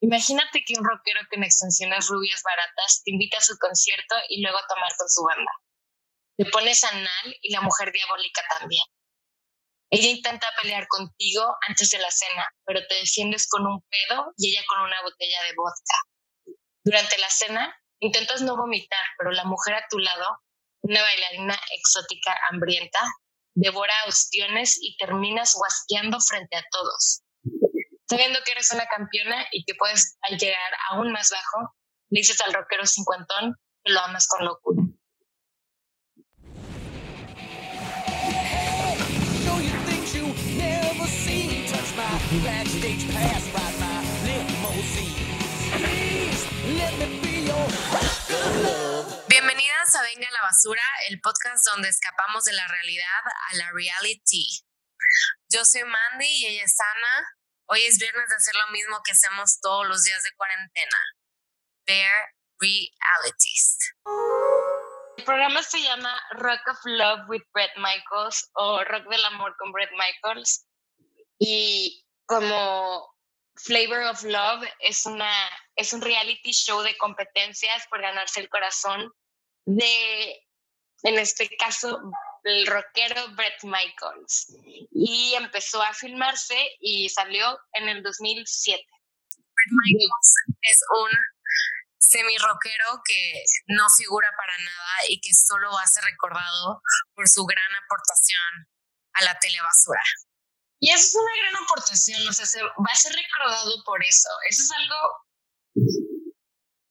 Imagínate que un rockero con extensiones rubias baratas te invita a su concierto y luego a tomar con su banda. Te pones anal y la mujer diabólica también. Ella intenta pelear contigo antes de la cena, pero te defiendes con un pedo y ella con una botella de vodka. Durante la cena, intentas no vomitar, pero la mujer a tu lado, una bailarina exótica hambrienta, devora ostiones y terminas guasqueando frente a todos. Sabiendo que eres una campeona y que puedes llegar aún más bajo, dices al rockero cincuentón que lo amas con locura. Bienvenidas a Venga la Basura, el podcast donde escapamos de la realidad a la reality. Yo soy Mandy y ella es Ana. Hoy es viernes de hacer lo mismo que hacemos todos los días de cuarentena. Bear Realities. El programa se llama Rock of Love with Brett Michaels o Rock del Amor con Brett Michaels. Y como Flavor of Love es, una, es un reality show de competencias por ganarse el corazón de, en este caso, el rockero Brett Michaels. Y empezó a filmarse y salió en el 2007. Brett Michaels es un semi-rockero que no figura para nada y que solo va a ser recordado por su gran aportación a la telebasura. Y eso es una gran aportación, o sea, se, va a ser recordado por eso. Eso es algo,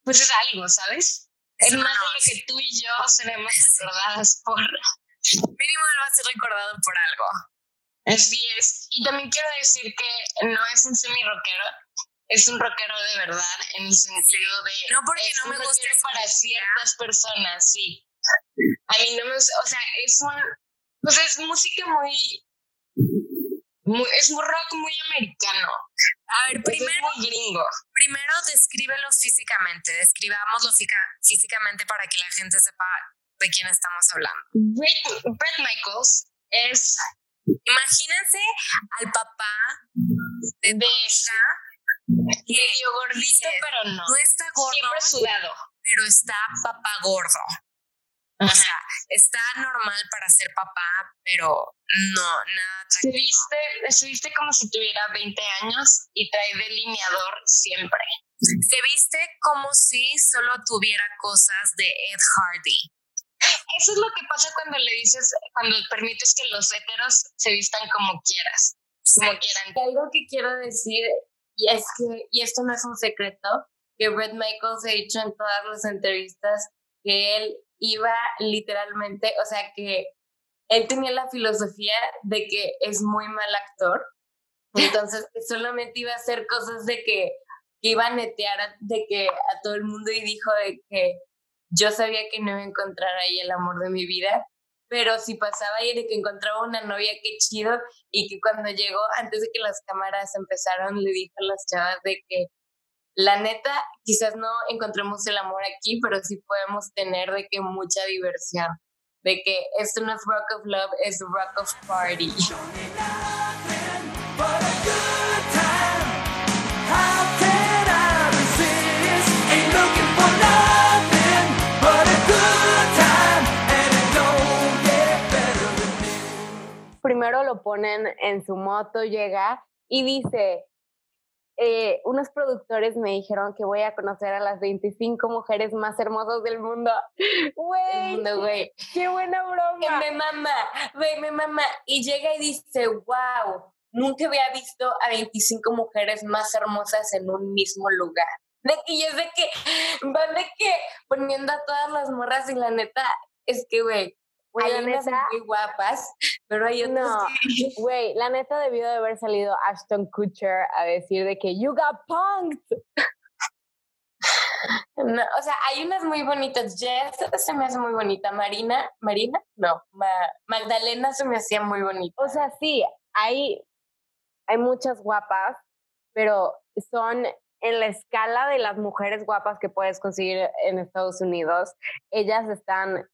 pues es algo, ¿sabes? Es más de lo que tú y yo seremos recordadas por. Mínimo él va a ser recordado por algo. Así es. Y también quiero decir que no es un semi-rockero, es un rockero de verdad, en el sentido de. No, porque no me gusta. para ciertas personas, sí. A mí no me. O sea, es un. Pues es música muy es un rock muy americano. A ver, primero. Es muy gringo. Primero, descríbelo físicamente. Describámoslo físicamente para que la gente sepa de quién estamos hablando. Brett, Michaels es. Imagínense al papá de, de medio gordito, pero no. No está gordo. Siempre sudado. Pero está papá gordo. O sea, está normal para ser papá, pero no, nada. Se viste, se viste como si tuviera 20 años y trae delineador siempre. Se viste como si solo tuviera cosas de Ed Hardy. Eso es lo que pasa cuando le dices, cuando permites que los heteros se vistan como quieras, como quieran. Algo que quiero decir, y es que, y esto no es un secreto, que Brett Michaels ha dicho en todas las entrevistas que él iba literalmente, o sea que él tenía la filosofía de que es muy mal actor, entonces solamente iba a hacer cosas de que, iba a netear de que a todo el mundo y dijo de que yo sabía que no iba a encontrar ahí el amor de mi vida, pero si pasaba ahí de que encontraba una novia, qué chido, y que cuando llegó, antes de que las cámaras empezaron, le dijo a las chavas de que la neta, quizás no encontremos el amor aquí, pero sí podemos tener de que mucha diversión. De que esto no es rock of love, es rock of party. Primero lo ponen en su moto, llega y dice, eh, unos productores me dijeron que voy a conocer a las 25 mujeres más hermosas del mundo. Güey, qué buena broma. Que me mama, güey, me mama. Y llega y dice, wow, nunca había visto a 25 mujeres más hermosas en un mismo lugar. y es de que, van de que poniendo a todas las morras y la neta, es que, güey, hay unas muy guapas, pero hay otras no, Güey, la neta debió de haber salido Ashton Kutcher a decir de que you got punked. No, o sea, hay unas muy bonitas. Jess se me hace muy bonita. Marina, Marina, no, Magdalena se me hacía muy bonita. O sea, sí, hay, hay muchas guapas, pero son en la escala de las mujeres guapas que puedes conseguir en Estados Unidos. Ellas están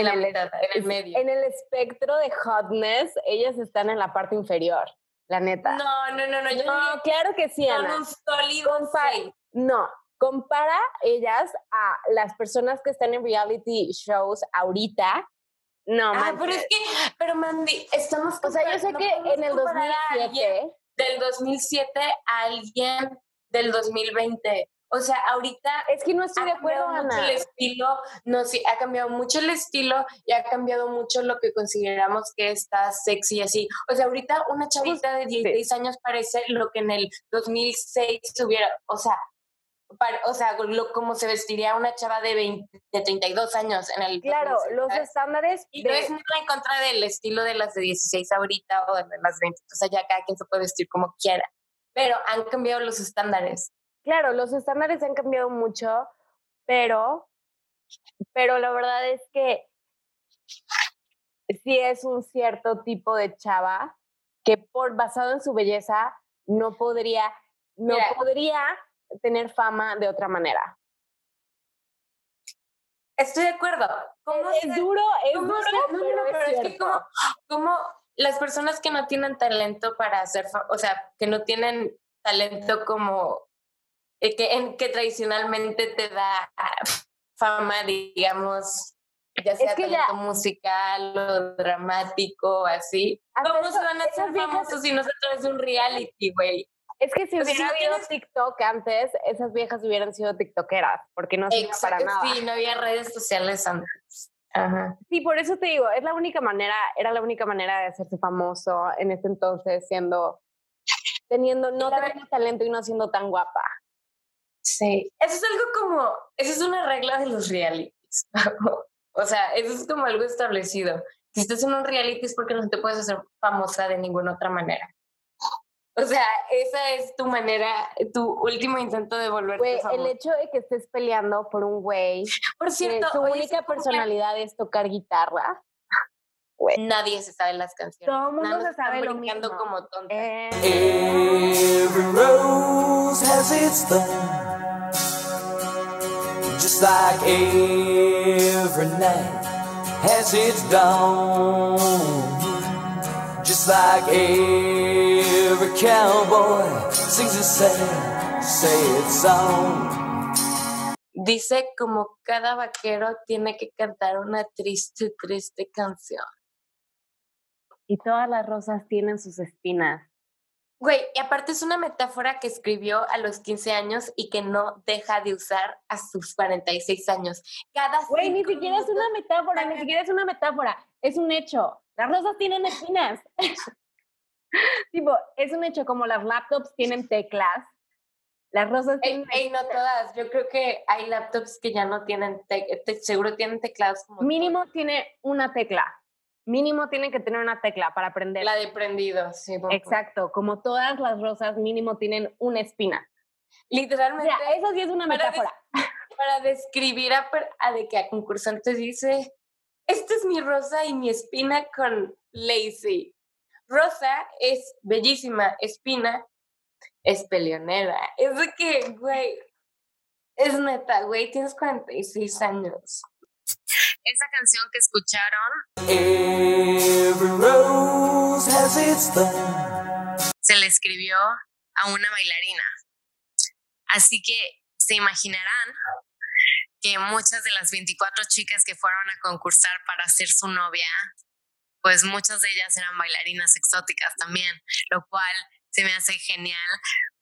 en, el, medio. En el espectro de hotness, ellas están en la parte inferior. la neta. No, no, no, no. Yo no, claro que sí, Ana. un sólido No, compara ellas a las personas que están en reality shows ahorita. No, ah, pero es que, pero Mandy, estamos. O sea, yo sé que en el 2007. Del 2007 a alguien del 2020. O sea, ahorita es que no estoy de acuerdo, Ana. el estilo, no, sí, ha cambiado mucho el estilo y ha cambiado mucho lo que consideramos que está sexy así. O sea, ahorita una chavita de 16 años parece lo que en el 2006 tuviera, o sea, o sea, lo, como se vestiría una chava de, 20, de 32 años en el Claro, los estándares y no es nada en contra del estilo de las de 16 ahorita o de las 20, o sea, ya cada quien se puede vestir como quiera, pero han cambiado los estándares. Claro, los estándares han cambiado mucho, pero, pero la verdad es que sí es un cierto tipo de chava que por basado en su belleza no podría, no podría tener fama de otra manera. Estoy de acuerdo. ¿Cómo es duro, es duro, pero, es, que como, como las personas que no tienen talento para hacer, o sea, que no tienen talento como eh, que, en, que tradicionalmente te da fama, digamos, ya sea talento musical o dramático, así. ¿Cómo se van a hacer famosos si no se trae un reality, güey? Es que si hubiera habido TikTok antes, esas viejas hubieran sido tiktokeras, porque no sirve para nada. Sí, no había redes sociales antes. Ajá. Sí, por eso te digo, es la única manera, era la única manera de hacerse famoso en ese entonces, siendo, teniendo, no teniendo talento y no siendo tan guapa. Sí, eso es algo como, eso es una regla de los realities. o sea, eso es como algo establecido. Si estás en un reality es porque no te puedes hacer famosa de ninguna otra manera. O sea, esa es tu manera, tu último intento de volverte famosa. El hecho de que estés peleando por un güey, por cierto, su única personalidad es tocar guitarra. Nadie se sabe las canciones. Todo el mundo se sabe lo mismo. como tonta. Eh. Every rose has its thorn, just like every night has its dawn, just like every cowboy sings a sad, sad song. Dice como cada vaquero tiene que cantar una triste, triste canción. Y todas las rosas tienen sus espinas. Güey, y aparte es una metáfora que escribió a los 15 años y que no deja de usar a sus 46 años. Cada Güey, ni siquiera es una metáfora, ni siquiera es una metáfora, es un hecho. Las rosas tienen espinas. tipo, es un hecho como las laptops tienen teclas. Las rosas tienen ey, no todas. Yo creo que hay laptops que ya no tienen, seguro tienen teclados como. Mínimo tiene una tecla mínimo tienen que tener una tecla para prender. La de prendido, sí. Exacto, como todas las rosas mínimo tienen una espina. Literalmente. O sea, eso sí es una metáfora. para describir a, a de que a concursantes dice, esta es mi rosa y mi espina con Lazy. Rosa es bellísima, espina es peleonera. Es de que, güey, es neta, güey, tienes 46 años. Esa canción que escucharon se le escribió a una bailarina. Así que se imaginarán que muchas de las 24 chicas que fueron a concursar para ser su novia, pues muchas de ellas eran bailarinas exóticas también, lo cual se me hace genial.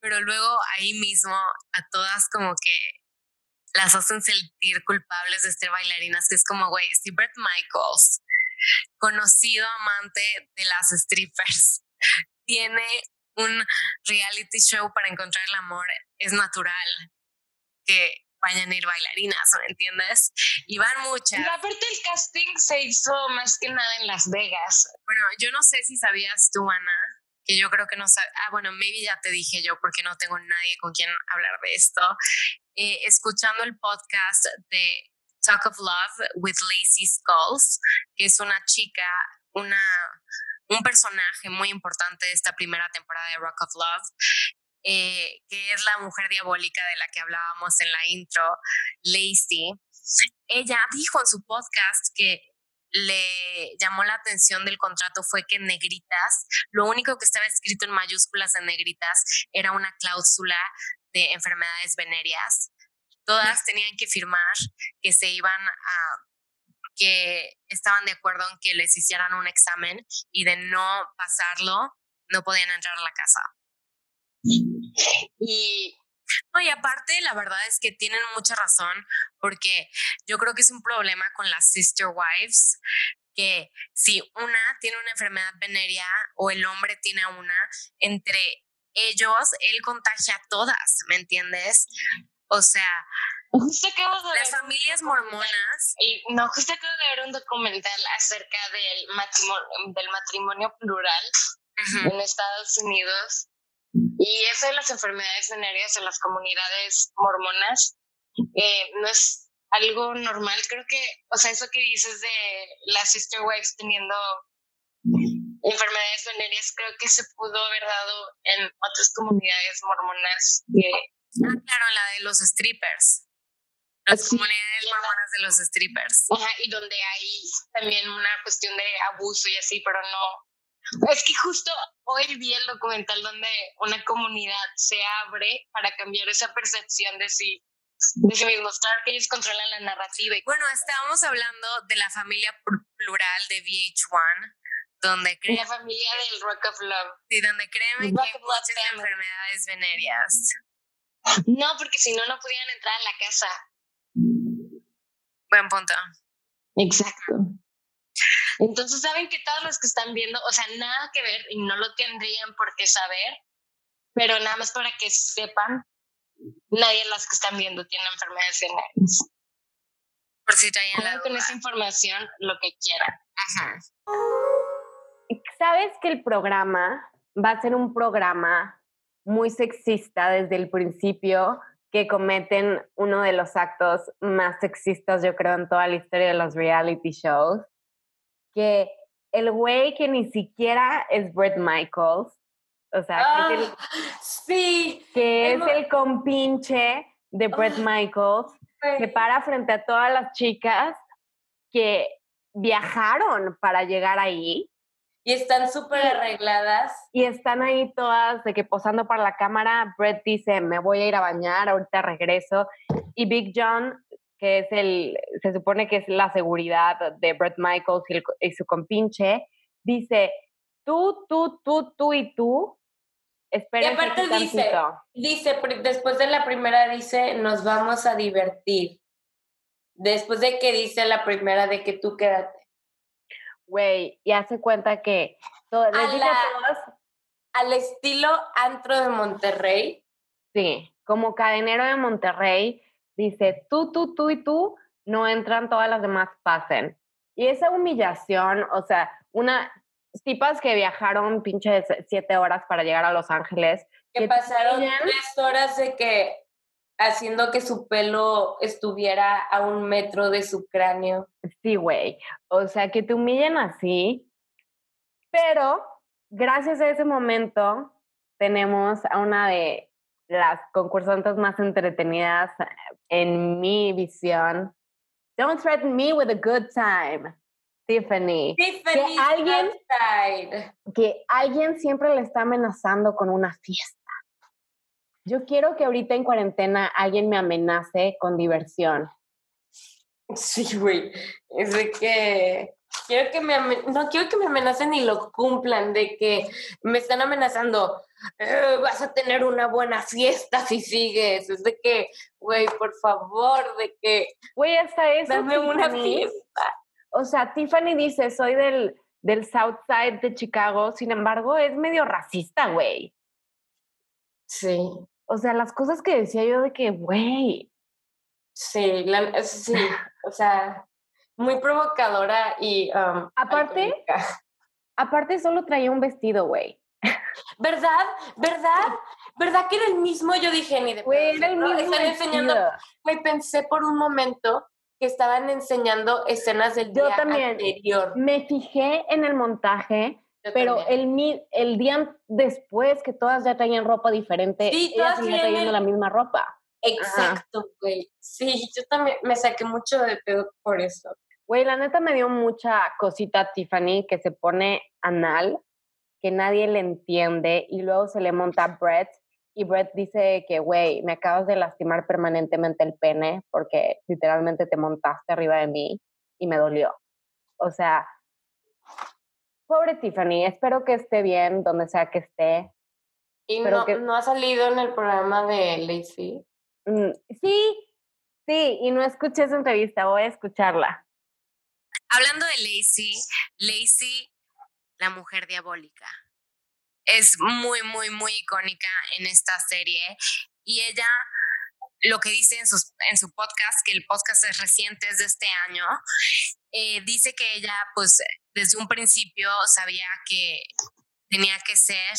Pero luego ahí mismo a todas como que las hacen sentir culpables de ser bailarinas, que es como, güey, si Brett Michaels, conocido amante de las strippers, tiene un reality show para encontrar el amor, es natural que vayan a ir bailarinas, ¿me entiendes? Y van muchas. Y aparte el casting se hizo más que nada en Las Vegas. Bueno, yo no sé si sabías tú, Ana, que yo creo que no sabes, ah, bueno, maybe ya te dije yo porque no tengo nadie con quien hablar de esto, eh, escuchando el podcast de Talk of Love with Lacey Skulls, que es una chica, una, un personaje muy importante de esta primera temporada de Rock of Love, eh, que es la mujer diabólica de la que hablábamos en la intro, Lacey. Ella dijo en su podcast que le llamó la atención del contrato fue que en negritas, lo único que estaba escrito en mayúsculas en negritas era una cláusula de enfermedades venéreas. Todas tenían que firmar que se iban a que estaban de acuerdo en que les hicieran un examen y de no pasarlo, no podían entrar a la casa. Y no, y aparte, la verdad es que tienen mucha razón, porque yo creo que es un problema con las sister wives, que si una tiene una enfermedad venérea o el hombre tiene una, entre ellos, él contagia a todas, ¿me entiendes? O sea, Justo acabo de las ver familias mormonas. Y no, justo acabo de ver un documental acerca del matrimonio, del matrimonio plural en Estados Unidos. Y eso de las enfermedades venéreas en las comunidades mormonas eh, no es algo normal. Creo que, o sea, eso que dices de las sister wives teniendo enfermedades venéreas, creo que se pudo haber dado en otras comunidades mormonas que Ah, claro, la de los strippers. Las Sí, comunidades mormonas de los strippers. Ajá, y donde hay también una cuestión de abuso y así, pero no. Es que justo hoy vi el documental donde una comunidad se abre para cambiar esa percepción de sí, de sí mismos. Claro que ellos controlan la narrativa y Bueno, estábamos hablando de la familia pl- plural de VH1, donde creen, la familia del Rock of Love. sí, donde creen que Rock Love muchas Family. enfermedades venéreas. No, porque si no, no podían entrar a la casa. Buen punto. Exacto. Entonces saben que todos los que están viendo, o sea, nada que ver y no lo tendrían por qué saber, pero nada más para que sepan, nadie de los que están viendo tiene enfermedades venéreas. Por si traían la con esa información lo que quieran. Ajá. ¿Sabes que el programa va a ser un programa muy sexista desde el principio que cometen uno de los actos más sexistas, yo creo, en toda la historia de los reality shows? Que el güey que ni siquiera es Brett Michaels, o sea, que es el, sí. que es hemos- el compinche de Brett Ah. Michaels, se para frente a todas las chicas que viajaron para llegar ahí Y están súper arregladas. y están ahí todas de que posando para la cámara. Brett dice, me voy a ir a bañar, ahorita regreso. Y Big John, que es el, se supone que es la seguridad de Brett Michaels y, el y su compinche, dice, tú, tú, tú, tú y tú, esperen aparte dice, Dice, después de la primera dice, nos vamos a divertir. Después de que dice la primera de que tú quédate. Güey, y hace cuenta que todo, les A dice la- a todos, Al estilo antro de Monterrey. sí, como cadenero de Monterrey, dice, tú, tú, tú y tú, no entran, todas las demás pasen. Y esa humillación, o sea, una tipas que viajaron pinches siete horas para llegar a Los Ángeles, Que pasaron tres horas de que haciendo que su pelo estuviera a un metro de su cráneo. sí, güey, o sea, que te humillen así, pero gracias a ese momento tenemos a una de las concursantes más entretenidas eh, en mi visión. Don't threaten me with a good time, Tiffany. Tiffany alguien- outside. Que alguien siempre le está amenazando con una fiesta. Yo quiero que ahorita en cuarentena alguien me amenace con diversión. Sí, güey. Es de que quiero que me no quiero que me amenacen y lo cumplan, de que me están amenazando. "Eh, vas a tener una buena fiesta si sigues. Es de que, güey, por favor, de que Güey, hasta eso. dame una fiesta. O sea, Tiffany dice, soy del, del South Side de Chicago, sin embargo, es medio racista, güey. Sí, O sea, las cosas que decía yo de que, güey, sí, la- sí, o sea, muy provocadora y um, Aparte, alcohólica. aparte solo traía un vestido, güey. ¿Verdad? ¿Verdad? ¿Verdad que era el mismo? Yo dije, ni de Güey, era el mismo Están enseñando. Güey, pensé por un momento que estaban enseñando escenas del Yo día también. anterior. Me fijé en el montaje, Yo pero también. el, el día después que todas ya traían ropa diferente, Sí, ellas todas trayendo el- la misma ropa. Exacto, güey. Sí, yo también me saqué mucho de pedo por eso. Güey, la neta me dio mucha cosita Tiffany que se pone anal, que nadie le entiende y luego se le monta a Brett y Brett dice que, güey, me acabas de lastimar permanentemente el pene porque literalmente te montaste arriba de mí y me dolió. O sea, pobre Tiffany, espero que esté bien donde sea que esté. ¿Y no, no ha salido en el programa de Lacey? Mm, sí, sí, y no escuché esa entrevista, voy a escucharla. Hablando de Lacey, Lacey, la mujer diabólica, es muy, muy, muy icónica en esta serie y ella lo que dice en, sus, en su podcast, que el podcast es reciente, es de este año, eh, dice que ella, pues, desde un principio sabía que tenía que ser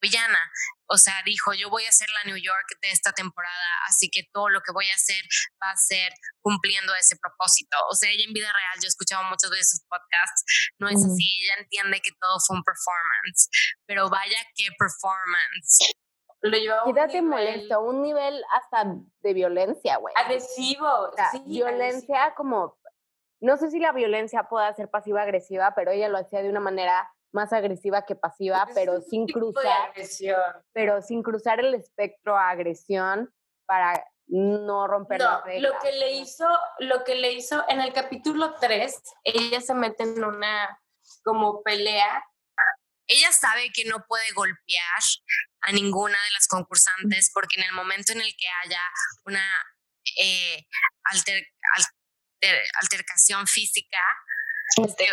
villana. O sea, dijo, yo voy a ser la New York de esta temporada, así que todo lo que voy a hacer va a ser cumpliendo ese propósito. O sea, ella en vida real, yo he escuchado muchas veces sus podcasts, no es así, ella entiende que todo fue un performance, pero vaya qué performance. Lo Quítate molesto, un nivel hasta de violencia, güey. Agresivo, sí. Violencia como, no sé si la violencia pueda ser pasiva-agresiva, pero ella lo hacía de una manera más agresiva que pasiva, pero sin cruzar, pero sin cruzar el espectro a agresión para no romper no, Lo que le hizo, lo que le hizo en el capítulo 3, ella se mete en una como pelea. Ella sabe que no puede golpear a ninguna de las concursantes porque en el momento en el que haya una eh, altercación física, este,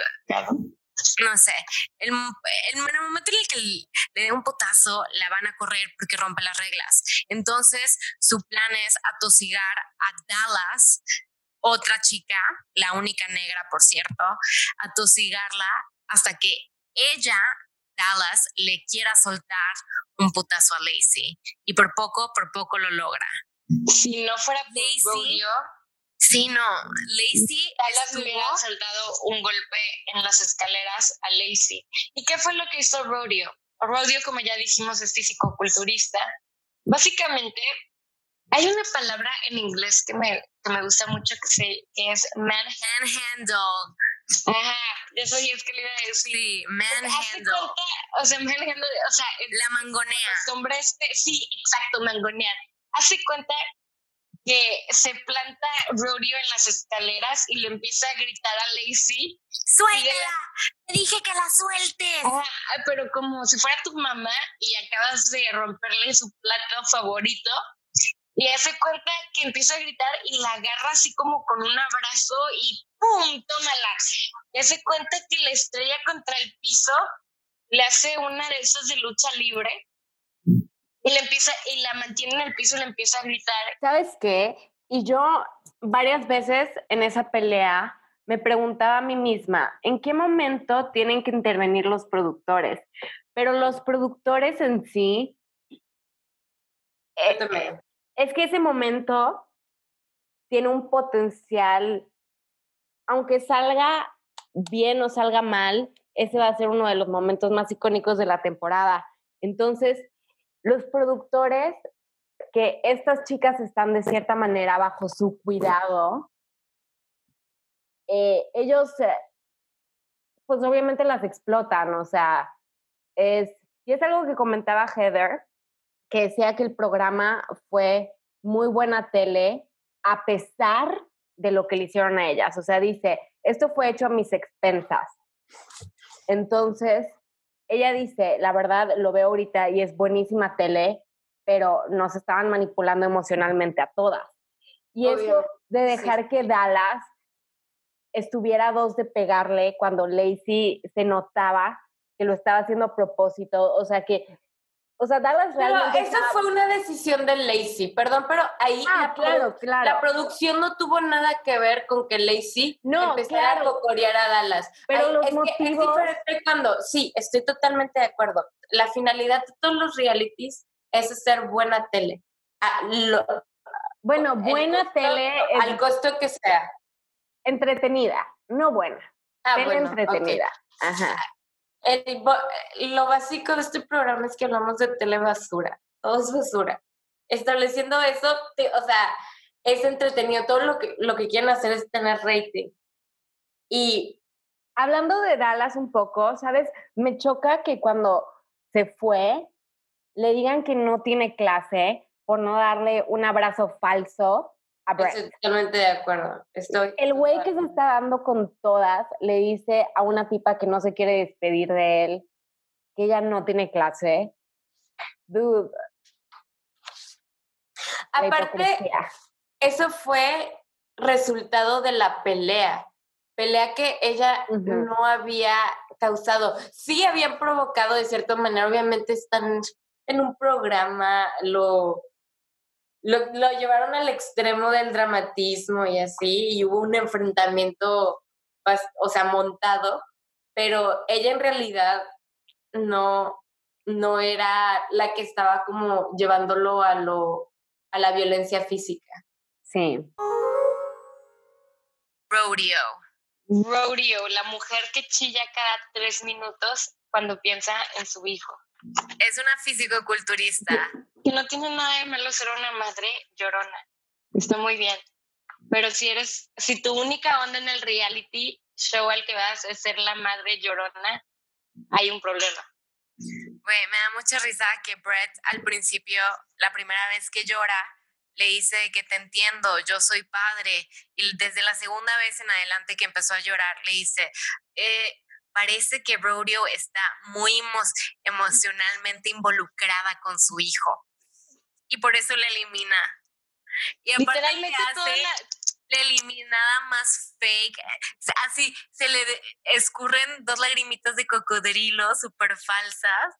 no sé, el, el, momento en el que le dé un potazo, la van a correr porque rompe las reglas. Entonces, su plan es atosigar a Dallas, otra chica, la única negra, por cierto, atosigarla hasta que ella, Dallas, le quiera soltar un putazo a Lacey. Y por poco, por poco lo logra. Si no fuera Lacey, Sí, no. Lacey. Dallas hubiera saltado un golpe en las escaleras a Lacey. ¿Y qué fue lo que hizo Rodeo? Rodeo, como ya dijimos, es físico-culturista. Básicamente, hay una palabra en inglés que me, que me gusta mucho que, se, que es manhandle. Ajá, eso sí es que le iba a decir. Sí, manhandle. O sea, manhandle, o sea, la mangonea. Hombre, este, sí, exacto, mangonear. Hace cuenta que se planta Rodeo en las escaleras y le empieza a gritar a Lacey. ¡Suéltala! Te dije que la sueltes. pero como si fuera tu mamá y acabas de romperle su plato favorito. Y hace cuenta que empieza a gritar y la agarra así como con un abrazo y ¡pum! tómala. Y hace cuenta que la estrella contra el piso, le hace una de esas de lucha libre y le empieza y la mantiene en el piso y le empieza a gritar. ¿Sabes qué? Y yo varias veces en esa pelea me preguntaba a mí misma, ¿en qué momento tienen que intervenir los productores? Pero los productores en sí eh, es que ese momento tiene un potencial, aunque salga bien o salga mal, ese va a ser uno de los momentos más icónicos de la temporada. Entonces, los productores, que estas chicas están de cierta manera bajo su cuidado, eh, ellos, pues obviamente las explotan, o sea, es, y es algo que comentaba Heather, que decía que el programa fue muy buena tele a pesar de lo que le hicieron a ellas. O sea, dice, esto fue hecho a mis expensas. Entonces, ella dice, la verdad, lo veo ahorita y es buenísima tele, pero nos estaban manipulando emocionalmente a todas. Y eso de dejar que Dallas estuviera a dos de pegarle cuando Lacey se notaba que lo estaba haciendo a propósito, o sea que o sea, Dallas realmente. Pero esa fue una decisión de Lacey, perdón, pero ahí ah, la, claro, claro. la producción no tuvo nada que ver con que Lacey no, empezara a cocorear a Dallas. Pero los motivos... es cuando, sí, estoy totalmente de acuerdo. La finalidad de todos los realities es hacer buena tele. Ah, bueno, buena tele. al costo que sea. Entretenida, no buena. Ah, tele entretenida. Ajá lo básico de este programa es que hablamos de telebasura, todo es basura. Estableciendo eso, o sea, es entretenido, todo lo que, lo que quieren hacer es tener rating. Y hablando de Dallas un poco, ¿sabes? Me choca que cuando se fue, le digan que no tiene clase por no darle un abrazo falso a estoy totalmente de acuerdo. Estoy El güey que se está dando con todas le dice a una tipa que no se quiere despedir de él que ella no tiene clase. Dude. Aparte, eso fue resultado de la pelea. Pelea que ella no había causado. Sí habían provocado de cierta manera, obviamente están en un programa, lo, lo, lo llevaron al extremo del dramatismo y así, y hubo un enfrentamiento, o sea, montado, pero ella en realidad no, no era la que estaba como llevándolo a lo a la violencia física. Sí. Rodeo. Rodeo, la mujer que chilla cada tres minutos cuando piensa en su hijo. Es una fisicoculturista. Que no tiene nada de malo ser una madre llorona. Está muy bien. Pero si eres, si tu única onda en el reality show al que vas es ser la madre llorona, hay un problema. Güey, me da mucha risa que Brett al principio, la primera vez que llora, le dice que te entiendo, yo soy padre. Y desde la segunda vez en adelante que empezó a llorar, le dice, "Eh, parece que Rodeo está muy emo- emocionalmente involucrada con su hijo. Y por eso le elimina. Y aparte le Literalmente hace la, la eliminada más fake. eh, Así se le escurren dos lagrimitas de cocodrilo súper falsas.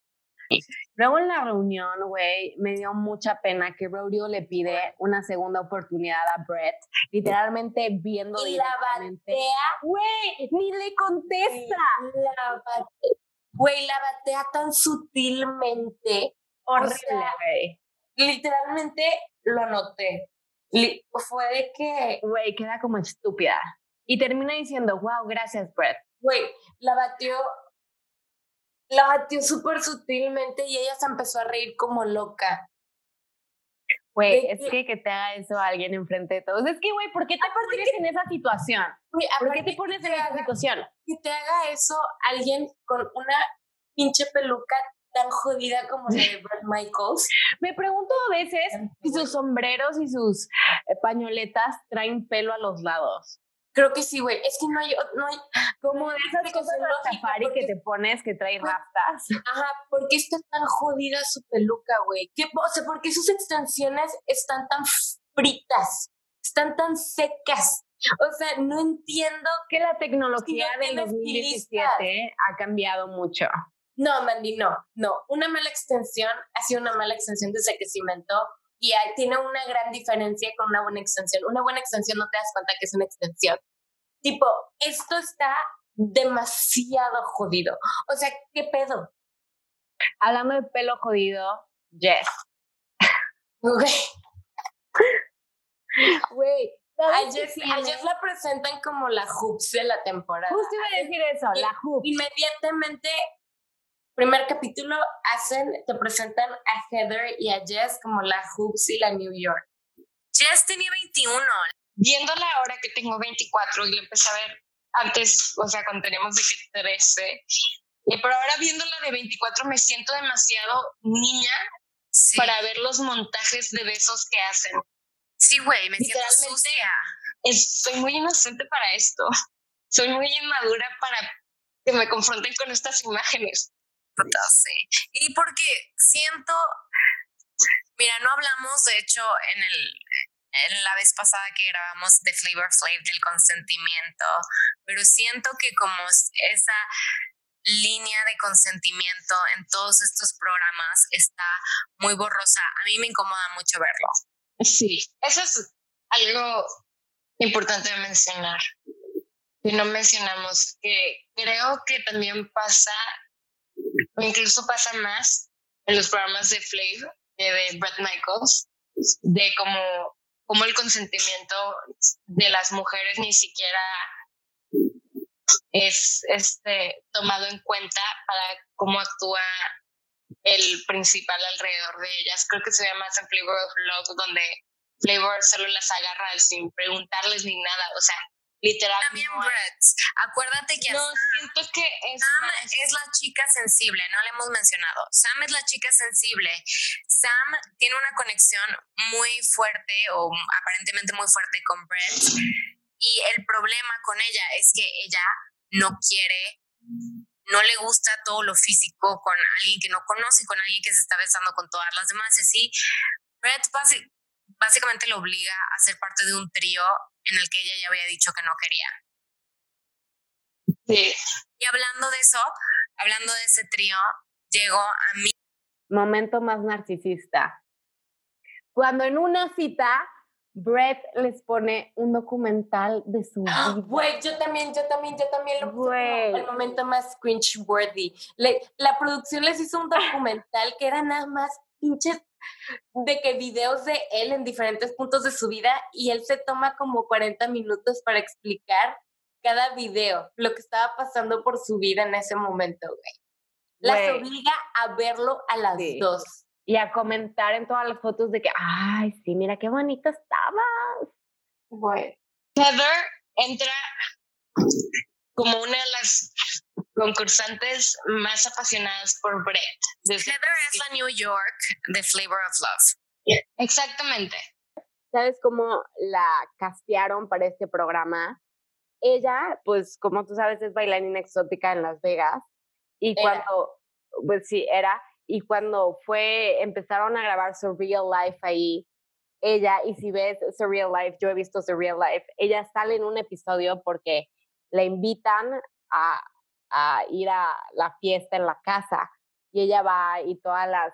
Luego en la reunión, güey, me dio mucha pena que Rodeo le pide una segunda oportunidad a Brett, literalmente viendo Y la batea, Güey, ni le contesta. la bate- güey, la batea tan sutilmente. Horrible, sea, güey. Literalmente lo noté. Li- Fue de que, Güey, queda como estúpida. Y termina diciendo, wow, gracias, Brett. güey, la batió, la batió súper sutilmente y ella se empezó a reír como loca. Güey, es que- que que te haga eso a alguien enfrente de todos. Es que, güey, ¿por qué te pones en esa situación? ¿Por qué te pones en esa situación? que te haga eso alguien con una pinche peluca tan jodida como la de Brad Michaels. Me pregunto a veces si sus sombreros y sus eh, pañoletas traen pelo a los lados. Creo que sí, güey. Es que no hay, no hay, Como de esas que cosas de safari que porque- te pones que trae rastas. Ajá, ¿por qué está tan jodida su peluca, güey? ¿Qué, o sea, ¿por qué sus extensiones están tan fritas? Están tan secas. O sea, no entiendo. Que la tecnología no del tienes 2017 ha cambiado mucho. No, Mandy, no, no. Una mala extensión ha sido una mala extensión desde que se inventó y tiene una gran diferencia con una buena extensión. Una buena extensión no te das cuenta que es una extensión. Tipo, esto está demasiado jodido. O sea, ¿qué pedo? Hablando de pelo jodido, Jess. Güey, Güey, A Jess, la presentan como la hoops de la temporada. Justo iba a decir eso, la hoop. Inmediatamente, primer capítulo, hacen, te presentan a Heather y a Jess como la hoops y la New York. Jess tenía 21. viéndola ahora que tengo 24 y la empecé a ver antes, o sea, cuando teníamos de que 13, y pero ahora viéndola de 24 me siento demasiado niña Sí, para ver los montajes de besos que hacen. sí, güey, me siento sucia. Es- soy muy inocente para esto. Soy muy inmadura para que me confronten con estas imágenes. Sí. Y porque siento, mira, no hablamos, de hecho, en el en la vez pasada que grabamos de Flavor Flav del consentimiento, pero siento que como es- esa línea de consentimiento en todos estos programas está muy borrosa. A mí me incomoda mucho verlo. Sí, eso es algo importante de mencionar. Y no mencionamos que creo que también pasa, incluso pasa más en los programas de Flav que de Brett Michaels, de como el consentimiento de las mujeres ni siquiera es este tomado en cuenta para cómo actúa el principal alrededor de ellas. Creo que se en Flavor of Love, donde Flavor solo las agarra sin preguntarles ni nada. O sea, literal. También Brett. Acuérdate que no, Sam, siento que es Sam más- es la chica sensible, no le hemos mencionado. Sam es la chica sensible. Sam tiene una conexión muy fuerte o aparentemente muy fuerte con Brett. Y el problema con ella es que ella no quiere, no le gusta todo lo físico con alguien que no conoce, con alguien que se está besando con todas las demás. Y así, Brett básicamente lo obliga a ser parte de un trío en el que ella ya había dicho que no quería. Sí. Y hablando de eso, hablando de ese trío, llegó a mí. Momento más narcisista. Cuando en una cita, Brett les pone un documental de su ¡Ah! vida. Güey, yo también, yo también, yo también lo puse el momento más cringe-worthy. La producción les hizo un documental que era nada más pinches de que videos de él en diferentes puntos de su vida y él se toma como 40 minutos para explicar cada video, lo que estaba pasando por su vida en ese momento, güey. Las Güey. obliga a verlo a las Sí. dos. Y a comentar en todas las fotos de que, ay, sí, mira qué bonita estaba. Güey. Heather entra como una de las concursantes más apasionadas por Brett. desde- Heather es la New York de Flavor of Love. Exactamente. ¿Sabes cómo la castearon para este programa? Ella, pues como tú sabes, es bailarina exótica en Las Vegas. Y Era. cuando, pues sí, era. Y cuando fue, empezaron a grabar su real life ahí, ella, y si ves su real life, yo he visto su real life, ella sale en un episodio porque la invitan a, a ir a la fiesta en la casa. Y ella va y todas las,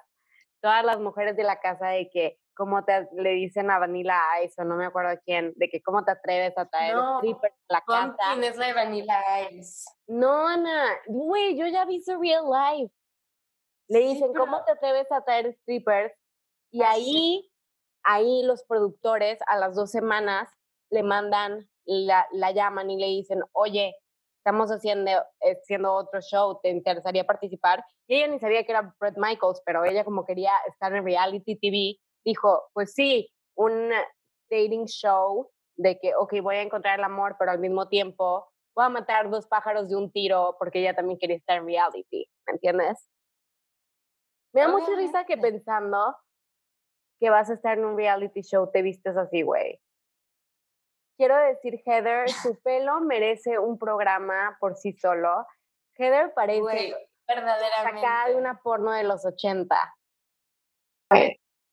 todas las mujeres de la casa de que, cómo te le dicen a Vanilla Ice o no me acuerdo quién, de que cómo te atreves a traer No, strippers a la casa. Pumpkin es la de Vanilla Ice. No, Ana, güey, yo ya vi su real life. Le Sí, dicen, ¿cómo pero- te atreves a traer strippers? Y Ah, ahí, ahí los productores a las dos semanas le mandan, la, la llaman y le dicen, oye, estamos haciendo, haciendo otro show, ¿te interesaría participar? Y ella ni sabía que era Brett Michaels, pero ella como quería estar en reality TV, dijo, pues sí, un dating show de que, ok, voy a encontrar el amor, pero al mismo tiempo voy a matar dos pájaros de un tiro porque ella también quería estar en reality, ¿me entiendes? Me da mucha risa que pensando que vas a estar en un reality show te vistes así, güey. Quiero decir, Heather, su pelo merece un programa por sí solo. Heather parece Güey, verdaderamente. sacada de una porno de los 80.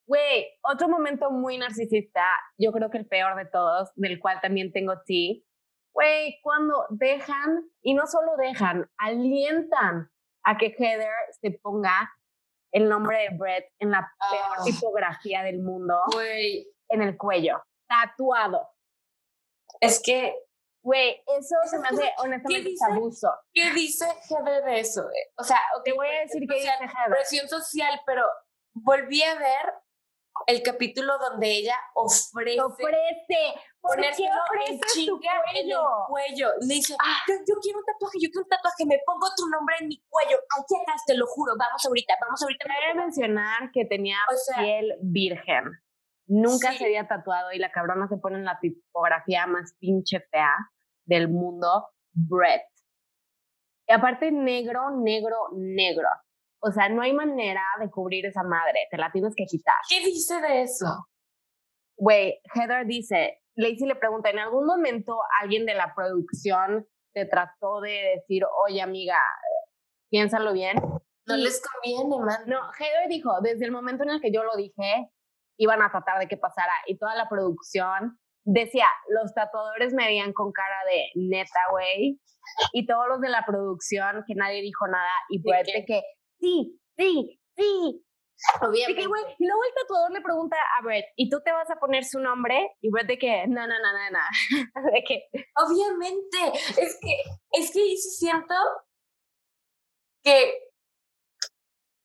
Güey, otro momento muy narcisista, yo creo que el peor de todos, del cual también tengo ti. Güey, cuando dejan, y no solo dejan, alientan a que Heather se ponga el nombre de Brett en la peor Ah. tipografía del mundo Güey, en el cuello, tatuado. Es que, Güey, eso se me hace honestamente dice? abuso. ¿qué dice Heather de eso? O sea, ok, Te voy a decir qué dice Heather. Presión social, pero volví a ver el capítulo donde ella ofrece Ofrece, ¿por qué en ofrece su chinga en el cuello? cuello. Le dice, Ah. yo, yo quiero un tatuaje, yo quiero un tatuaje, me pongo tu nombre en mi cuello. Aquí atrás, te lo juro, vamos ahorita, vamos ahorita. Cabe mencionar que tenía O sea- piel virgen. Nunca Sí. se había tatuado y la cabrona se pone en la tipografía más pinche fea del mundo, Brett. Y aparte negro, negro, negro. O sea, no hay manera de cubrir esa madre, te la tienes que quitar. ¿Qué dice de eso? Güey, Heather dice, Lacey le pregunta, ¿en algún momento alguien de la producción te trató de decir, oye amiga, piénsalo bien? No les conviene, man. No, Heather dijo, desde el momento en el que yo lo dije, iban a tratar de que pasara. Y toda la producción decía, los tatuadores me veían con cara de neta, güey. Y todos los de la producción, que nadie dijo nada. Y ¿De Brett de que, sí, sí, sí. Obviamente. güey, y luego el tatuador le pregunta a Brett, ¿y tú te vas a poner su nombre? Y Brett de que, no, no, no, no, no. de que, Obviamente. Es que, es que sí siento que,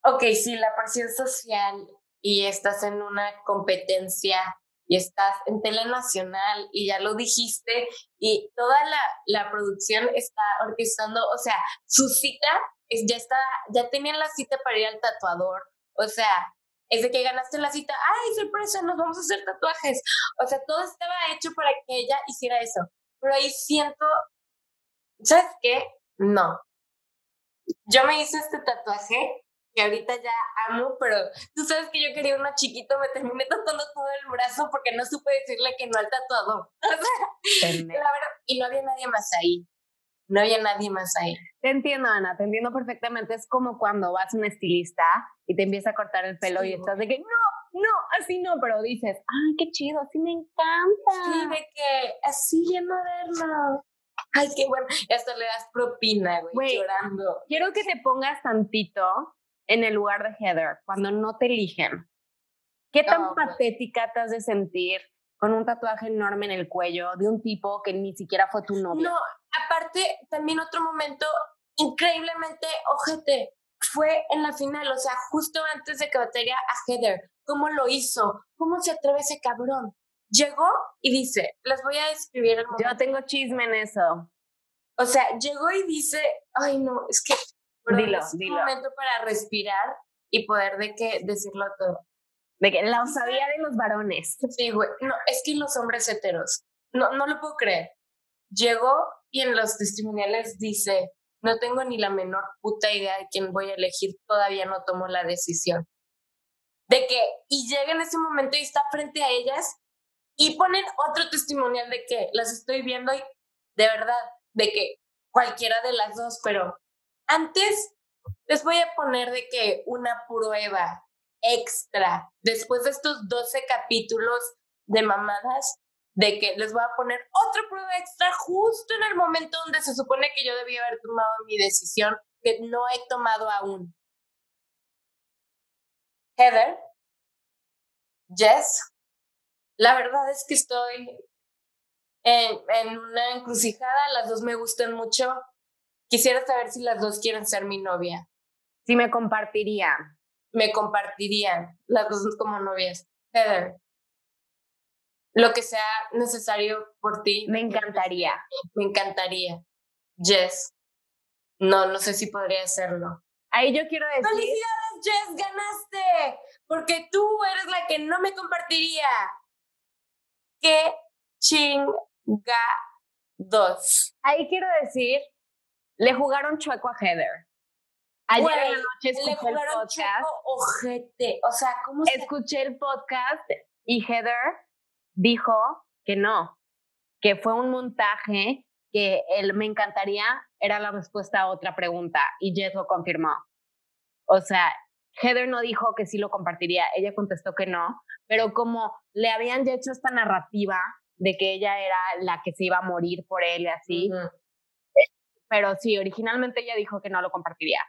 ok, sí, la presión social y estás en una competencia y estás en tele nacional y ya lo dijiste y toda la, la producción está orquestando, o sea, su cita es, ya está, ya tenían la cita para ir al tatuador, o sea, es de que ganaste la cita, ay, sorpresa, nos vamos a hacer tatuajes, o sea, todo estaba hecho para que ella hiciera eso. pero ahí siento, ¿sabes qué? No. Yo me hice este tatuaje que ahorita ya amo, pero tú sabes que yo quería uno chiquito, me terminé tatuando todo el brazo porque no supe decirle que no al tatuador. O sea, la verdad, y no había nadie más ahí. No había nadie más ahí. Te entiendo, Ana, te entiendo perfectamente. Es como cuando vas a un estilista y te empieza a cortar el pelo y estás de que no, no, así no, pero dices, ay, qué chido, así me encanta. Sí, de que así ya moderno. Ay, qué bueno. Y hasta le das propina, güey, llorando. Quiero que te pongas tantito en el lugar de Heather, cuando no te eligen. ¿Qué tan patética te has de sentir con un tatuaje enorme en el cuello de un tipo que ni siquiera fue tu novio? No, aparte, también otro momento increíblemente, ojete, fue en la final, o sea, justo antes de que bataría a Heather. ¿Cómo lo hizo? ¿Cómo se atreve ese cabrón? Llegó y dice, les voy a describir el Yo tengo chisme en eso. O sea, llegó y dice, ay no, es que dilo, es dilo. un momento para respirar y poder de que decirlo todo. De que la osadía de los varones. Sí, güey. No, es que los hombres heteros. No, no lo puedo creer. Llegó y en los testimoniales dice, no tengo ni la menor puta idea de quién voy a elegir, todavía no tomo la decisión. De que, y llega en ese momento y está frente a ellas y ponen otro testimonial de que las estoy viendo y de verdad, de que cualquiera de las dos, pero antes les voy a poner de que una prueba extra, después de estos 12 capítulos de mamadas, de que les voy a poner otra prueba extra justo en el momento donde se supone que yo debía haber tomado mi decisión que no he tomado aún. Heather, Jess, la verdad es que estoy en, en una encrucijada, las dos me gustan mucho. Quisiera saber si las dos quieren ser mi novia. Si me compartiría. Me compartirían las dos como novias. Heather, lo que sea necesario por ti. Me encantaría. Me encantaría. Jess, no, no sé si podría hacerlo. Ahí yo quiero decir. ¡Felicidades, Jess! ¡Ganaste! Porque tú eres la que no me compartiría. ¡Qué chingados! Ahí quiero decir, le jugaron chueco a Heather. Ayer en la noche escuché el podcast. ojete. O sea, ¿cómo se Escuché el podcast y Heather dijo que no, que fue un montaje, que el me encantaría era la respuesta a otra pregunta y Jess lo confirmó. O sea, Heather no dijo que sí lo compartiría, ella contestó que no, pero como le habían hecho esta narrativa de que ella era la que se iba a morir por él y así. Pero sí, originalmente ella dijo que no lo compartiría.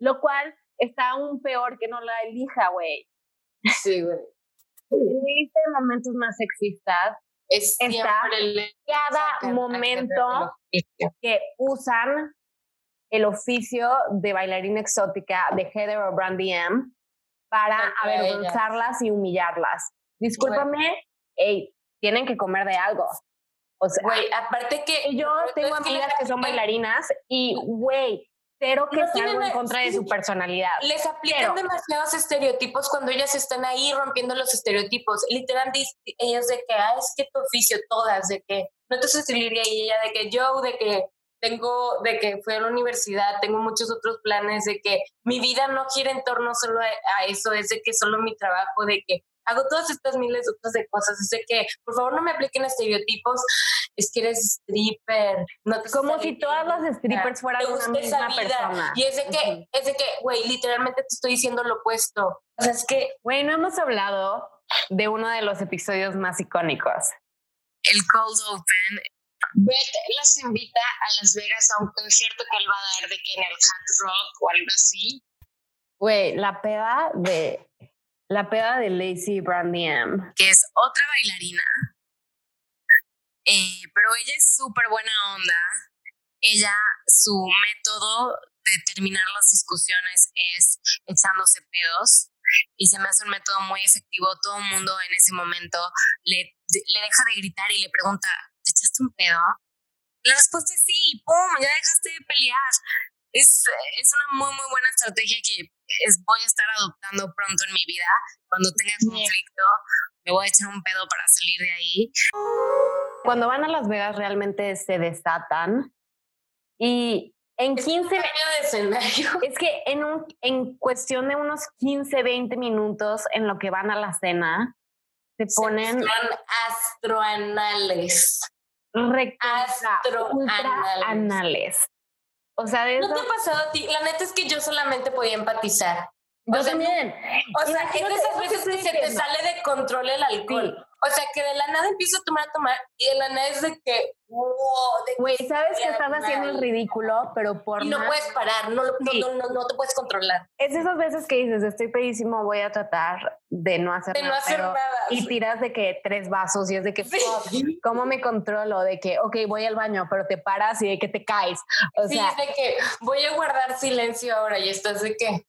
Lo cual está aún peor que no la elija, güey. Sí, güey. ¿Viste momentos más sexistas Es Está el- cada momento que usan el oficio de bailarina exótica de Heather o Brandy M para avergonzarlas y humillarlas. Discúlpame, ey, tienen que comer de algo. O sea, Güey, aparte que yo tengo amigas que son bailarinas y, güey, cero que No es tienen algo en contra de su personalidad. Les aplican Pero- demasiados estereotipos cuando ellas están ahí rompiendo los estereotipos. Literal, dis- ellas de que, ah, es que tu oficio, todas, de que no te sucedería y ella de que yo, de que tengo, de que fui a la universidad, tengo muchos otros planes, de que mi vida no gira en torno solo a, a eso, es de que solo mi trabajo, de que hago todas estas miles otras de cosas, es de que, por favor, no me apliquen estereotipos, es que eres stripper, no te Como si todas las strippers fueran una misma vida. persona. Y es de que, Ujú. es de que, güey, literalmente te estoy diciendo lo opuesto. O sea, es que Güey, no hemos hablado de uno de los episodios más icónicos. El cold open. Beth las invita a Las Vegas a un concierto que él va a dar de que en el Hard Rock o algo así. Güey, la peda de la peda de Lacey Brandy M. que es otra bailarina, eh, pero ella es súper buena onda. Ella, su método de terminar las discusiones es echándose pedos y se me hace un método muy efectivo. Todo el mundo en ese momento le, le deja de gritar y le pregunta, ¿te echaste un pedo? La respuesta es sí, ¡pum! Ya dejaste de pelear. Es, es una muy, muy buena estrategia que es, voy a estar adoptando pronto en mi vida. Cuando tenga conflicto, me voy a echar un pedo para salir de ahí. cuando van a Las Vegas realmente se desatan y en 15 de escenario. es que en un en cuestión de unos 15 20 minutos en lo que van a la cena se ponen astroanales. Astroanales. anales. O sea, de ¿No te ha pasado a ti? La neta es que yo solamente podía empatizar. Yo también. O sea, es de esas veces que se te sale de control el alcohol. O sea, que de la nada empiezo a tomar, a tomar, y de la nada es de que, wow. Güey, sabes que estás haciendo el ridículo, pero por Y no puedes parar, no, no, no, no, te puedes controlar. Es esas veces que dices, estoy pedísimo, voy a tratar de no hacer de nada. no hacer nada. Y tiras de que tres vasos y es de que, Sí. ¿cómo me controlo? De que, ok, voy al baño, pero te paras y de que te caes. O sí, sea, es de que voy a guardar silencio ahora y estás de que,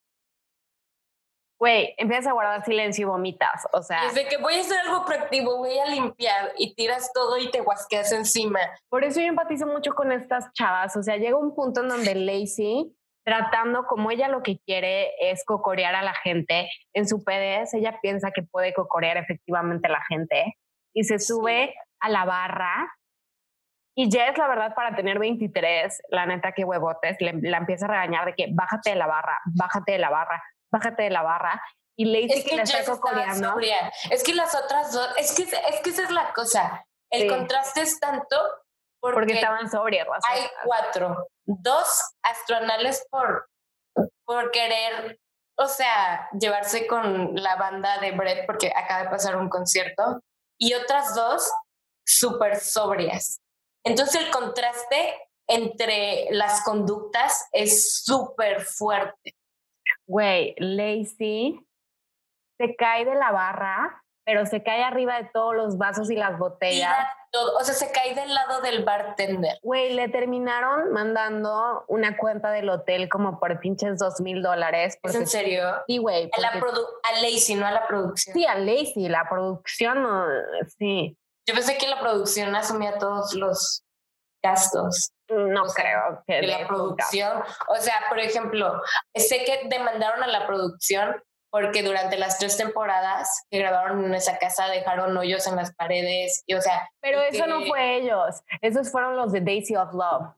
güey, empiezas a guardar silencio y vomitas. O sea, es de que voy a hacer algo proactivo, voy a limpiar y tiras todo y te guasqueas encima. Por eso yo empatizo mucho con estas chavas. O sea, llega un punto en donde Lacey, tratando como ella lo que quiere es cocorear a la gente, en su PDS ella piensa que puede cocorear efectivamente a la gente y se sube a la barra. Y Jess, la verdad, para tener 23, la neta, que huevotes, le, la empieza a regañar de que bájate de la barra, bájate de la barra, bájate de la barra. Y Lacey Es que, que le Jess está cocoreando. Es que las otras dos, es que, es que esa es la cosa. El Sí. contraste es tanto porque, Porque estaban sobrias. hay cuatro, dos astronales por, por querer, o sea, llevarse con la banda de Brett porque acaba de pasar un concierto y otras dos súper sobrias. Entonces el contraste entre las conductas es súper fuerte. Güey, Lacey se cae de la barra, pero se cae arriba de todos los vasos y las botellas. Todo, o sea, se cae del lado del bartender. Güey, le terminaron mandando una cuenta del hotel como por pinches dos mil dólares. ¿Es en serio? Sí, güey. A, la a Lacey, no a la producción. Sí, a Lacey, la producción, sí. Yo pensé que la producción asumía todos los gastos No O sea, creo que la producción. O sea, por ejemplo, sé que demandaron a la producción porque durante las tres temporadas que grabaron en esa casa dejaron hoyos en las paredes y o sea, Pero eso no fue ellos. Esos fueron los de Daisy of Love.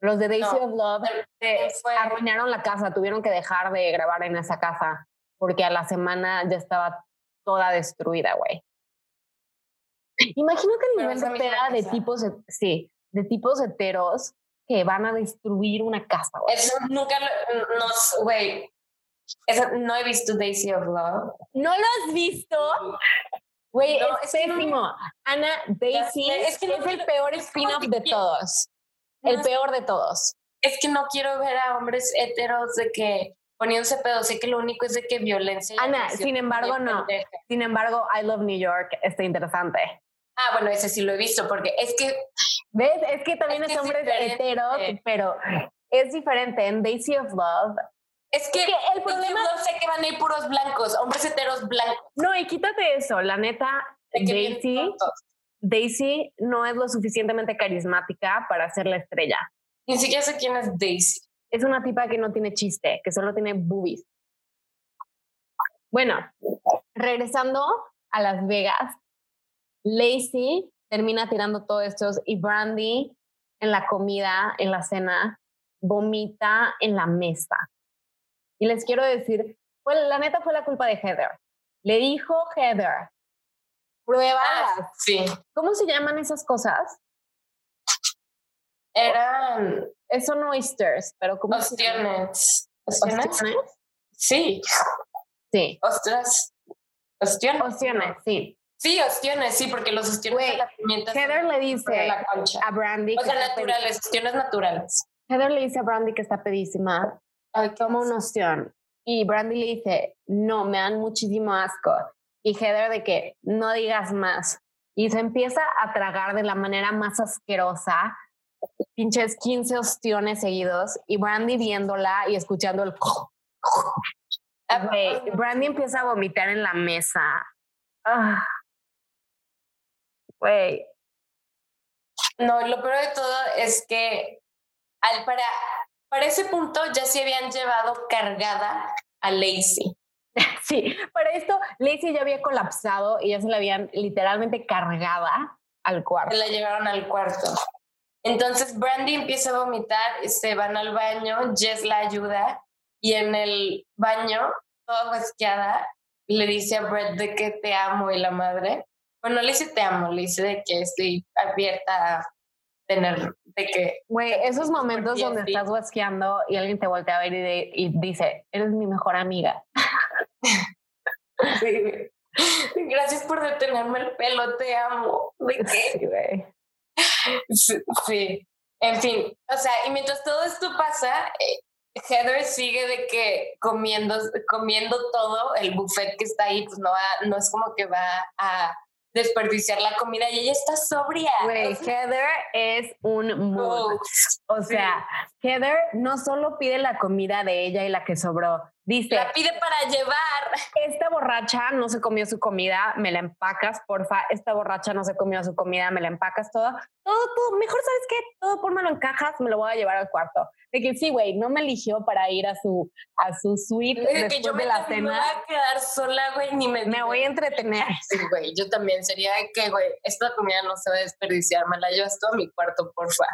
Los de Daisy No, of Love eh, fue- arruinaron la casa, tuvieron que dejar de grabar en esa casa porque a la semana ya estaba toda destruida, güey. Imagínate el Pero nivel de peda de tipos, sí, de tipos heteros que van a destruir una casa, güey. eso nunca lo- nos güey. Eso- no he visto Daisy of Love. ¿No lo has visto? Güey, No, es es que no- pésimo. Ana, Daisy es, es que no el peor es spin-off de todos. El es- peor de todos. Es que no quiero ver a hombres heteros de que poniéndose pedo. Sé que lo único es de que violencia. Ana, sin embargo, no. pendeja. Sin embargo, I Love New York está interesante. Ah, bueno, ese sí lo he visto porque es que ¿Ves? Es que también Es que es hombres diferente. heteros, pero es diferente. En Daisy of Love. es que que el problema- no sé que van a ir puros blancos, hombres heteros blancos. No, y quítate eso. La neta, Daisy. Daisy no es lo suficientemente carismática para ser la estrella. Ni siquiera sé quién es Daisy. Es una tipa que no tiene chiste, que solo tiene boobies. Bueno, regresando a Las Vegas, Lacey termina tirando todo esto y Brandy en la comida, en la cena, vomita en la mesa. Y les quiero decir, fue, la neta fue la culpa de Heather. Le dijo Heather, pruébala. Ah, sí. ¿Cómo se llaman esas cosas? Eran Eh, Son oysters, pero ¿cómo se llaman? ostiones. ¿Ostiones? ¿Ostiones? Sí. Sí. Ostras. ¿Ostiones? Ostiones, sí. Sí, ostiones, sí, porque los ostiones Güey, de la pimienta son Heather le dice la a Brandy O sea, naturales, ostiones naturales. Heather le dice a Brandy que está pedísima, Ay, toma una opción. Y Brandy le dice, no, me dan muchísimo asco. Y Heather de que no digas más. Y se empieza a tragar de la manera más asquerosa, pinches 15 ostiones seguidos. Y Brandy viéndola y escuchando el... Güey, Brandy empieza a vomitar en la mesa. Ah. Güey, No, lo peor de todo es que al para, para ese punto ya se habían llevado cargada a Lacey. Sí, para esto Lacey ya había colapsado y ya se la habían literalmente cargada al cuarto. Se la llevaron al cuarto. Entonces Brandy empieza a vomitar, se van al baño, Jess la ayuda y en el baño, toda basqueada, le dice a Brett de que te amo y la madre. Bueno, le dice te amo, le dice de que estoy abierta a tener, de que... Güey, esos momentos donde estás basqueando y alguien te voltea a ver y, y dice, eres mi mejor amiga. sí, Gracias por detenerme el pelo, te amo. ¿De qué? Sí, sí, En fin, o sea, y mientras todo esto pasa, eh, Heather sigue de que comiendo, comiendo todo, el buffet que está ahí, pues no, va, no es como que va a desperdiciar la comida y ella está sobria. Güey, Heather es un mood. o sea, Heather no solo pide la comida de ella y la que sobró, Dice, la pide para llevar. Esta borracha no se comió su comida, me la empacas, porfa. Esta borracha no se comió su comida, me la empacas todo. Todo, todo. Mejor, ¿sabes qué? Todo por lo encajas, me lo voy a llevar al cuarto. De que sí, güey, no me eligió para ir a su, a su suite después que yo de la cena. Me voy a quedar sola, güey, ni me... Me voy a entretener. Sí, güey, yo también. Sería que, güey, esta comida no se va a desperdiciar, me la llevas todo a mi cuarto, porfa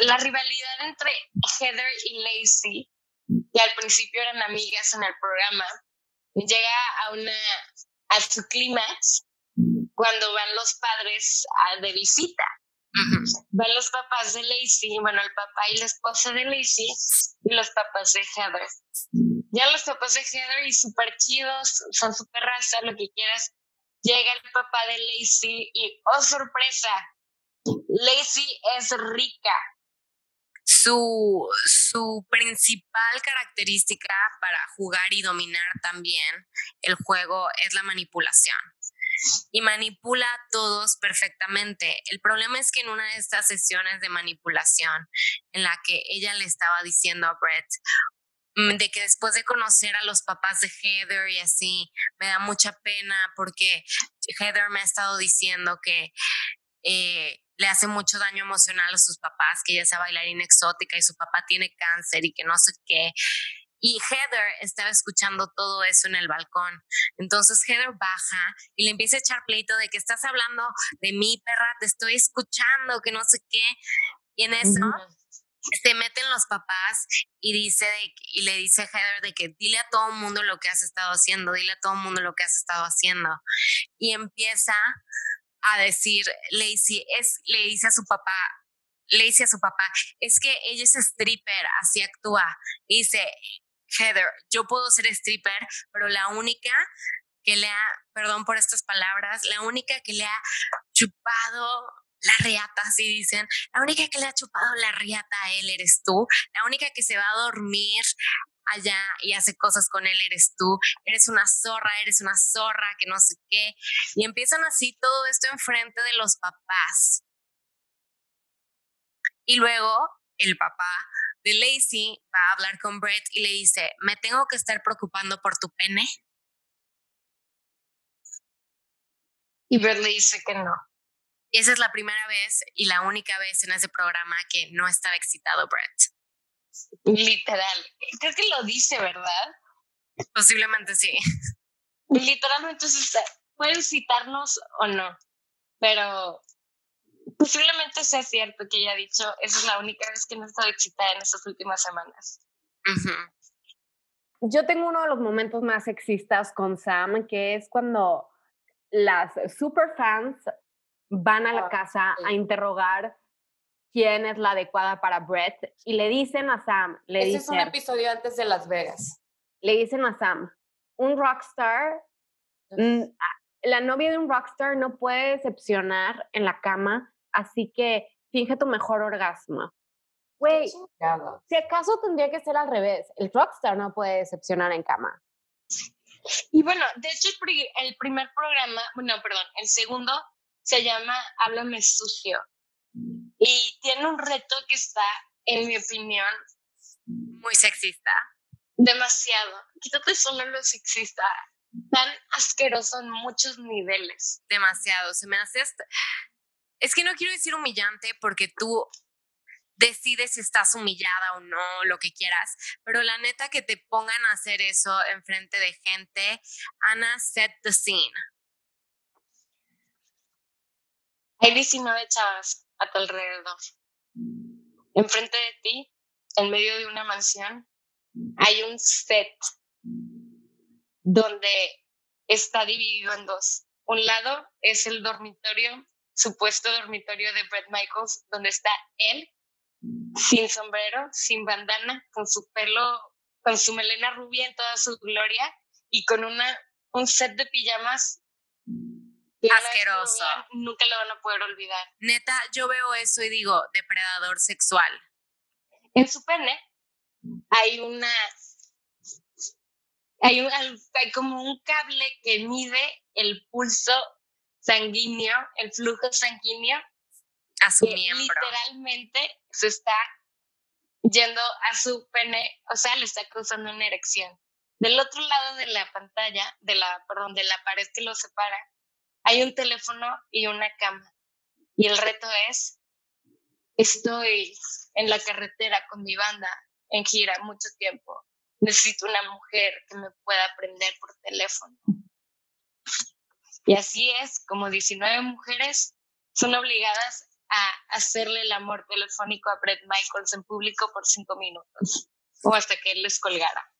la rivalidad entre Heather y Lacey, que al principio eran amigas en el programa, llega a una a su clímax cuando van los padres a, de visita. Van los papás de Lacey, bueno, el papá y la esposa de Lacey y los papás de Heather. Ya los papás de Heather y súper chidos, son súper raza, lo que quieras. Llega el papá de Lacey y, oh sorpresa, Lacey es rica. Su, su principal característica para jugar y dominar también el juego es la manipulación. Y manipula a todos perfectamente. El problema es que en una de estas sesiones de manipulación, en la que ella le estaba diciendo a Brett, mm, de que después de conocer a los papás de Heather y así, me da mucha pena porque Heather me ha estado diciendo que eh, le hace mucho daño emocional a sus papás, que ella es bailarina exótica y su papá tiene cáncer y que no sé qué. Y Heather estaba escuchando todo eso en el balcón. Entonces Heather baja y le empieza a echar pleito de que estás hablando de mi perra, te estoy escuchando, que no sé qué. Y en eso se meten los papás y dice y le dice a Heather de que dile a todo el mundo lo que has estado haciendo, dile a todo el mundo lo que has estado haciendo. Y empieza a decir, Lacey, es, le dice a su papá, le dice a su papá, es que ella es stripper, así actúa. dice, Heather, yo puedo ser stripper, pero la única que le ha, perdón por estas palabras, la única que le ha chupado la riata, así dicen, la única que le ha chupado la riata a él eres tú, la única que se va a dormir allá y hace cosas con él, eres tú, eres una zorra, eres una zorra, que no sé qué. Y empiezan así todo esto enfrente de los papás. Y luego el papá de Lacey va a hablar con Brett y le dice, me tengo que estar preocupando por tu pene. Y Brett le dice que no. Y esa es la primera vez y la única vez en ese programa que no estaba excitado Brett. Literal. Creo que lo dice, ¿verdad? Posiblemente sí. Literalmente, pueden citarnos o no, pero posiblemente sea cierto que ella ha dicho, esa es la única vez que no he estado excitada en estas últimas semanas. Yo tengo uno de los momentos más sexistas con Sam, que es cuando las superfans van a la ah, casa a interrogar quién es la adecuada para Brett y le dicen a Sam, le Ese es un episodio antes de Las Vegas. Le dicen a Sam, un rockstar, la novia de un rockstar no puede decepcionar en la cama, así que finge tu mejor orgasmo. Güey, si acaso tendría que ser al revés, el rockstar no puede decepcionar en cama. Y bueno, de hecho el primer programa, bueno, perdón, el segundo se llama Háblame sucio. Y tiene un reto que está, en mi opinión, muy sexista. Demasiado. Quítate solo lo sexista. Tan asqueroso en muchos niveles. Demasiado. Se me hace Es que no quiero decir humillante porque tú decides si estás humillada o no, lo que quieras, pero la neta que te pongan a hacer eso enfrente de gente, Ana set the scene. Hay 19 chavas a tu alrededor. Enfrente de ti, en medio de una mansión, hay un set donde está dividido en dos. Un lado es el dormitorio, supuesto dormitorio de Brett Michaels, donde está él, sin sombrero, sin bandana, con su pelo, con su melena rubia en toda su gloria y con una, un set de pijamas Asqueroso. nunca lo van a poder olvidar. Neta, yo veo eso y digo, depredador sexual. En su pene hay una hay, un, hay como un cable que mide el pulso sanguíneo, el flujo sanguíneo. A su miembro. Literalmente se está yendo a su pene, o sea, le está causando una erección. Del otro lado de la pantalla, de la, perdón, de la pared que lo separa, hay un teléfono y una cama. Y el reto es, estoy en la carretera con mi banda en gira mucho tiempo. Necesito una mujer que me pueda aprender por teléfono. Y así es, como 19 mujeres son obligadas a hacerle el amor telefónico a Brett Michaels en público por cinco minutos o hasta que él les colgara.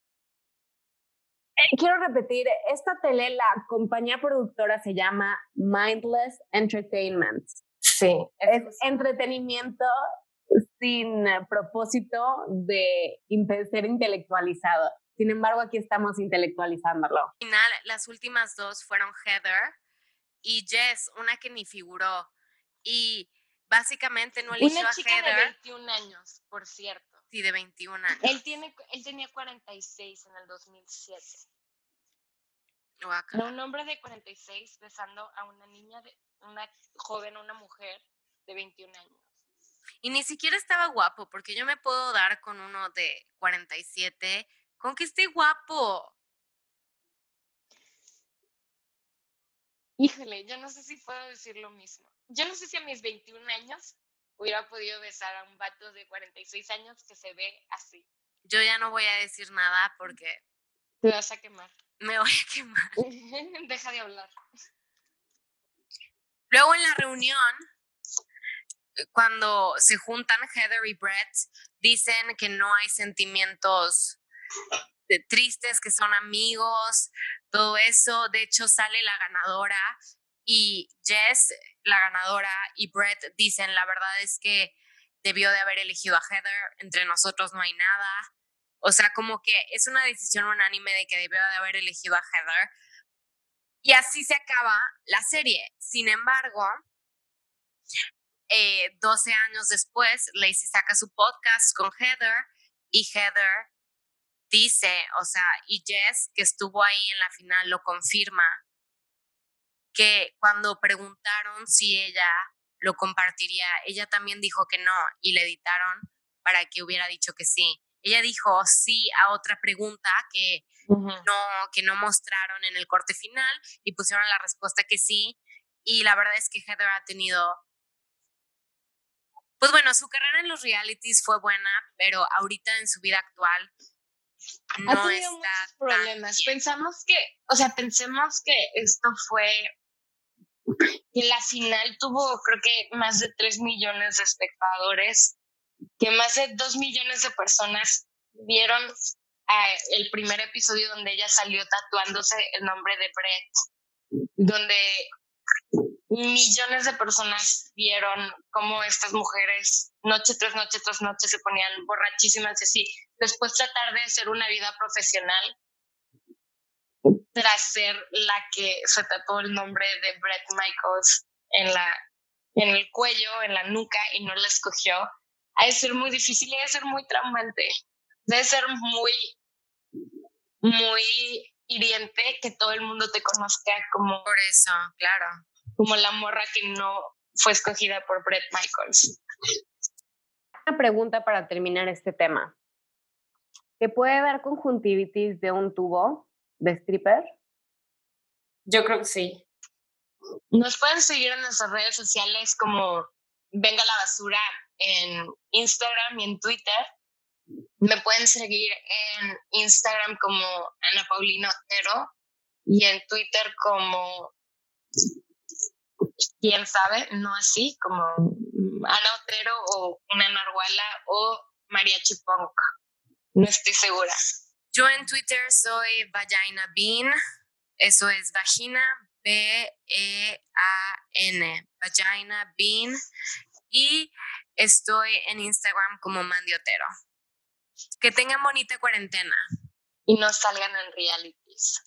Eh, quiero repetir, esta tele, la compañía productora se llama Mindless Entertainment. Sí. Es entretenimiento sin propósito de ser intelectualizado. Sin embargo, aquí estamos intelectualizándolo. Al final, las últimas dos fueron Heather y Jess, una que ni figuró. Y básicamente no eligió Una a chica de Heather, 21 años, por cierto. Sí, de 21 años. Él, tiene, él tenía 46 en el 2007. Guácala. Era un hombre de 46 besando a una niña, de, una joven, una mujer de 21 años. Y ni siquiera estaba guapo, porque yo me puedo dar con uno de 47, con que esté guapo. Híjole, yo no sé si puedo decir lo mismo. Yo no sé si a mis 21 años hubiera podido besar a un vato de 46 años que se ve así. Yo ya no voy a decir nada porque Te vas a quemar. me voy a quemar. Deja de hablar. Luego en la reunión, cuando se juntan Heather y Brett, dicen que no hay sentimientos de- tristes, que son amigos, todo eso. De hecho, sale la ganadora y Jess, la ganadora, y Brett dicen, la verdad es que debió de haber elegido a Heather, entre nosotros no hay nada. O sea, como que es una decisión unánime de que debió de haber elegido a Heather. Y así se acaba la serie. Sin embargo, eh, 12 años después, Lacey saca su podcast con Heather y Heather dice, o sea, y Jess, que estuvo ahí en la final, lo confirma, que cuando preguntaron si ella lo compartiría, ella también dijo que no y le editaron para que hubiera dicho que sí. Ella dijo sí a otra pregunta que no, que no mostraron en el corte final y pusieron la respuesta que sí. Y la verdad es que Heather ha tenido, pues bueno, su carrera en los realities fue buena, pero ahorita en su vida actual ha no tenido está muchos tan problemas. bien. Pensamos que, o sea, pensemos que esto fue, que la final tuvo creo que más de 3 millones de espectadores, que más de 2 millones de personas vieron ah, el primer episodio donde ella salió tatuándose el nombre de Brett, donde millones de personas vieron cómo estas mujeres noche tras noche tras noche se ponían borrachísimas y así. Después tratar de hacer una vida profesional tras ser la que se tatuó el nombre de Brett Michaels en la en el cuello, en la nuca y no la escogió, ha de ser muy difícil y ha de ser muy traumante. Debe ser muy, muy hiriente que todo el mundo te conozca como Por eso, claro. como la morra que no fue escogida por Brett Michaels. Una pregunta para terminar este tema. ¿Te puede dar conjuntivitis de un tubo de stripper? Yo creo que sí. Nos pueden seguir en nuestras redes sociales como Venga la Basura en Instagram y en Twitter. Me pueden seguir en Instagram como Ana Paulina Otero y en Twitter como quién sabe, no así como Ana Otero o una Narwala o Mariachi Punk. No estoy segura. Yo en Twitter soy Vagina Bean, eso es vagina, B-E-A-N, Vagina Bean, y estoy en Instagram como Mandy Otero. Que tengan bonita cuarentena. Y no salgan en realities.